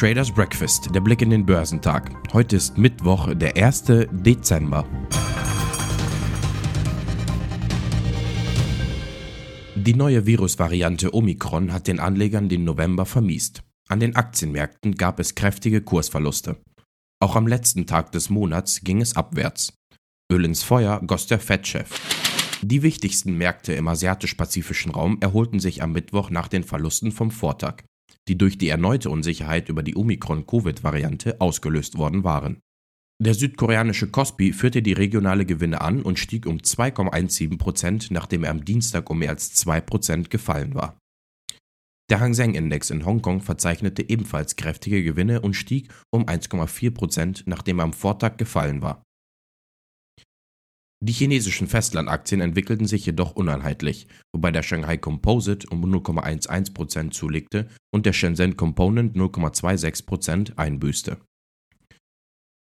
Traders Breakfast, der Blick in den Börsentag. Heute ist Mittwoch, der 1. Dezember. Die neue Virusvariante Omikron hat den Anlegern den November vermiest. An den Aktienmärkten gab es kräftige Kursverluste. Auch am letzten Tag des Monats ging es abwärts. Öl ins Feuer goss der Fettchef. Die wichtigsten Märkte im asiatisch-pazifischen Raum erholten sich am Mittwoch nach den Verlusten vom Vortag die durch die erneute Unsicherheit über die Omikron-Covid-Variante ausgelöst worden waren. Der südkoreanische Kospi führte die regionale Gewinne an und stieg um 2,17 Prozent, nachdem er am Dienstag um mehr als 2 Prozent gefallen war. Der Hang Seng Index in Hongkong verzeichnete ebenfalls kräftige Gewinne und stieg um 1,4 Prozent, nachdem er am Vortag gefallen war. Die chinesischen Festlandaktien entwickelten sich jedoch uneinheitlich, wobei der Shanghai Composite um 0,11% zulegte und der Shenzhen Component 0,26% einbüßte.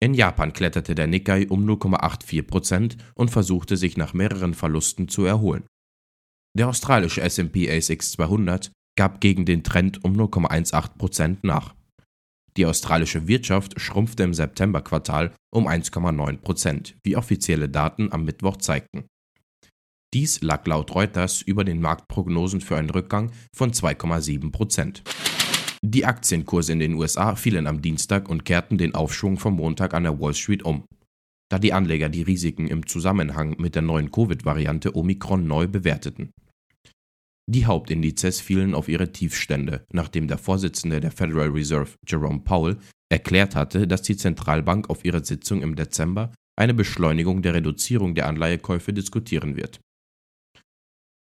In Japan kletterte der Nikkei um 0,84% und versuchte sich nach mehreren Verlusten zu erholen. Der australische S&P ASX 200 gab gegen den Trend um 0,18% nach. Die australische Wirtschaft schrumpfte im Septemberquartal um 1,9 Prozent, wie offizielle Daten am Mittwoch zeigten. Dies lag laut Reuters über den Marktprognosen für einen Rückgang von 2,7 Prozent. Die Aktienkurse in den USA fielen am Dienstag und kehrten den Aufschwung vom Montag an der Wall Street um, da die Anleger die Risiken im Zusammenhang mit der neuen Covid-Variante Omikron neu bewerteten. Die Hauptindizes fielen auf ihre Tiefstände, nachdem der Vorsitzende der Federal Reserve, Jerome Powell, erklärt hatte, dass die Zentralbank auf ihrer Sitzung im Dezember eine Beschleunigung der Reduzierung der Anleihekäufe diskutieren wird.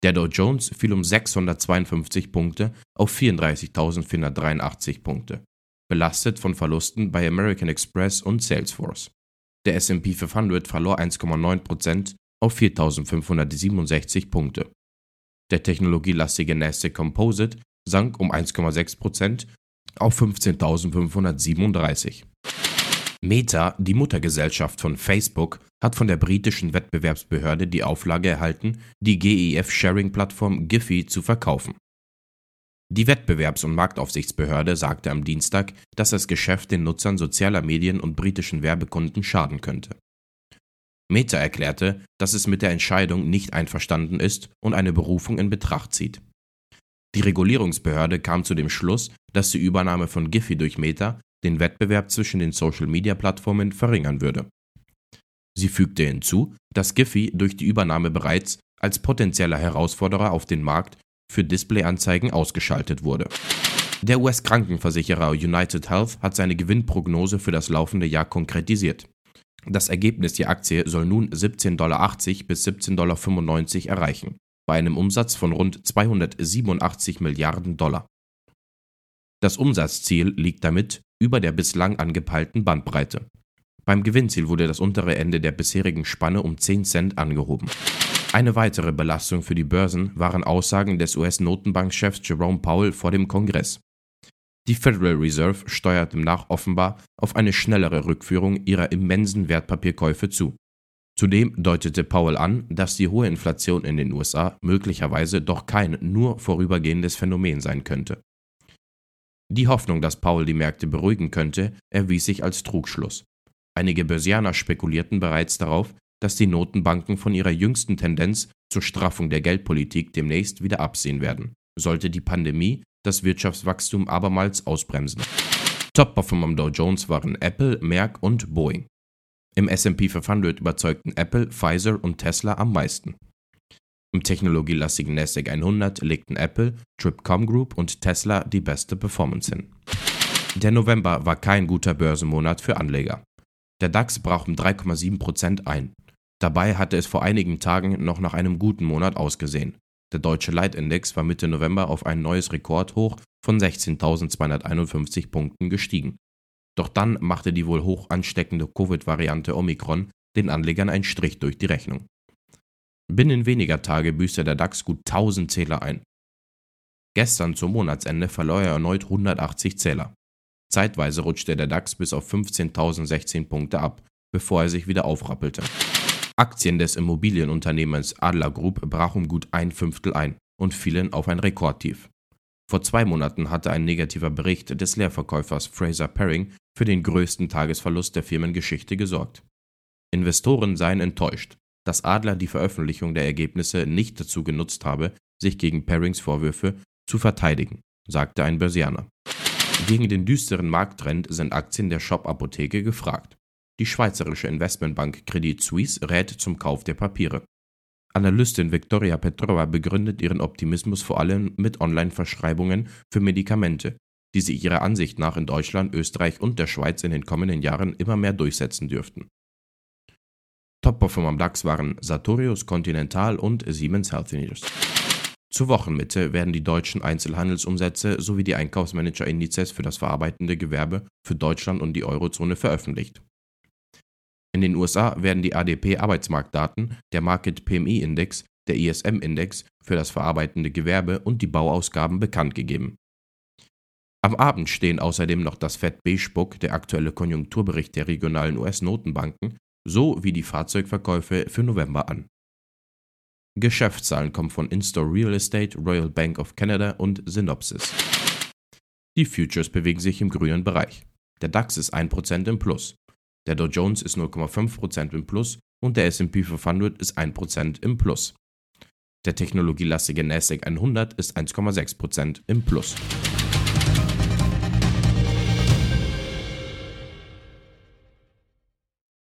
Der Dow Jones fiel um 652 Punkte auf 34.483 Punkte, belastet von Verlusten bei American Express und Salesforce. Der SP 500 verlor 1,9% auf 4.567 Punkte der technologielastige Nasdaq Composite sank um 1,6% auf 15.537. Meta, die Muttergesellschaft von Facebook, hat von der britischen Wettbewerbsbehörde die Auflage erhalten, die GEF-Sharing-Plattform Giphy zu verkaufen. Die Wettbewerbs- und Marktaufsichtsbehörde sagte am Dienstag, dass das Geschäft den Nutzern sozialer Medien und britischen Werbekunden schaden könnte. Meta erklärte, dass es mit der Entscheidung nicht einverstanden ist und eine Berufung in Betracht zieht. Die Regulierungsbehörde kam zu dem Schluss, dass die Übernahme von Giphy durch Meta den Wettbewerb zwischen den Social-Media-Plattformen verringern würde. Sie fügte hinzu, dass Giphy durch die Übernahme bereits als potenzieller Herausforderer auf den Markt für Displayanzeigen ausgeschaltet wurde. Der US-Krankenversicherer United Health hat seine Gewinnprognose für das laufende Jahr konkretisiert. Das Ergebnis der Aktie soll nun 17,80 Dollar bis 17,95 Dollar erreichen, bei einem Umsatz von rund 287 Milliarden Dollar. Das Umsatzziel liegt damit über der bislang angepeilten Bandbreite. Beim Gewinnziel wurde das untere Ende der bisherigen Spanne um 10 Cent angehoben. Eine weitere Belastung für die Börsen waren Aussagen des US-Notenbankchefs Jerome Powell vor dem Kongress. Die Federal Reserve steuert demnach offenbar auf eine schnellere Rückführung ihrer immensen Wertpapierkäufe zu. Zudem deutete Powell an, dass die hohe Inflation in den USA möglicherweise doch kein nur vorübergehendes Phänomen sein könnte. Die Hoffnung, dass Powell die Märkte beruhigen könnte, erwies sich als Trugschluss. Einige Börsianer spekulierten bereits darauf, dass die Notenbanken von ihrer jüngsten Tendenz zur Straffung der Geldpolitik demnächst wieder absehen werden, sollte die Pandemie das Wirtschaftswachstum abermals ausbremsen. Top-Performer am Dow Jones waren Apple, Merck und Boeing. Im SP 500 überzeugten Apple, Pfizer und Tesla am meisten. Im technologielastigen NASDAQ 100 legten Apple, Tripcom Group und Tesla die beste Performance hin. Der November war kein guter Börsenmonat für Anleger. Der DAX brach um 3,7% ein. Dabei hatte es vor einigen Tagen noch nach einem guten Monat ausgesehen. Der deutsche Leitindex war Mitte November auf ein neues Rekordhoch von 16.251 Punkten gestiegen. Doch dann machte die wohl hoch ansteckende Covid-Variante Omikron den Anlegern einen Strich durch die Rechnung. Binnen weniger Tage büßte der DAX gut 1000 Zähler ein. Gestern zum Monatsende verlor er erneut 180 Zähler. Zeitweise rutschte der DAX bis auf 15.016 Punkte ab, bevor er sich wieder aufrappelte. Aktien des Immobilienunternehmens Adler Group brachen um gut ein Fünftel ein und fielen auf ein Rekordtief. Vor zwei Monaten hatte ein negativer Bericht des Leerverkäufers Fraser Paring für den größten Tagesverlust der Firmengeschichte gesorgt. Investoren seien enttäuscht, dass Adler die Veröffentlichung der Ergebnisse nicht dazu genutzt habe, sich gegen Parings Vorwürfe zu verteidigen, sagte ein Börsianer. Gegen den düsteren Markttrend sind Aktien der Shop-Apotheke gefragt. Die schweizerische Investmentbank Credit Suisse rät zum Kauf der Papiere. Analystin Viktoria Petrova begründet ihren Optimismus vor allem mit Online-Verschreibungen für Medikamente, die sich ihrer Ansicht nach in Deutschland, Österreich und der Schweiz in den kommenden Jahren immer mehr durchsetzen dürften. Top-Performer am DAX waren Sartorius, Continental und Siemens Healthineers. Zur Wochenmitte werden die deutschen Einzelhandelsumsätze sowie die Einkaufsmanager-Indizes für das verarbeitende Gewerbe für Deutschland und die Eurozone veröffentlicht. In den USA werden die ADP-Arbeitsmarktdaten, der Market PMI-Index, der ISM-Index für das verarbeitende Gewerbe und die Bauausgaben bekannt gegeben. Am Abend stehen außerdem noch das Fed Beige-Book, der aktuelle Konjunkturbericht der regionalen US-Notenbanken, sowie die Fahrzeugverkäufe für November an. Geschäftszahlen kommen von Instore Real Estate, Royal Bank of Canada und Synopsys. Die Futures bewegen sich im grünen Bereich. Der DAX ist 1% im Plus. Der Dow Jones ist 0,5% im Plus und der SP 500 ist 1% im Plus. Der technologielastige NASDAQ 100 ist 1,6% im Plus.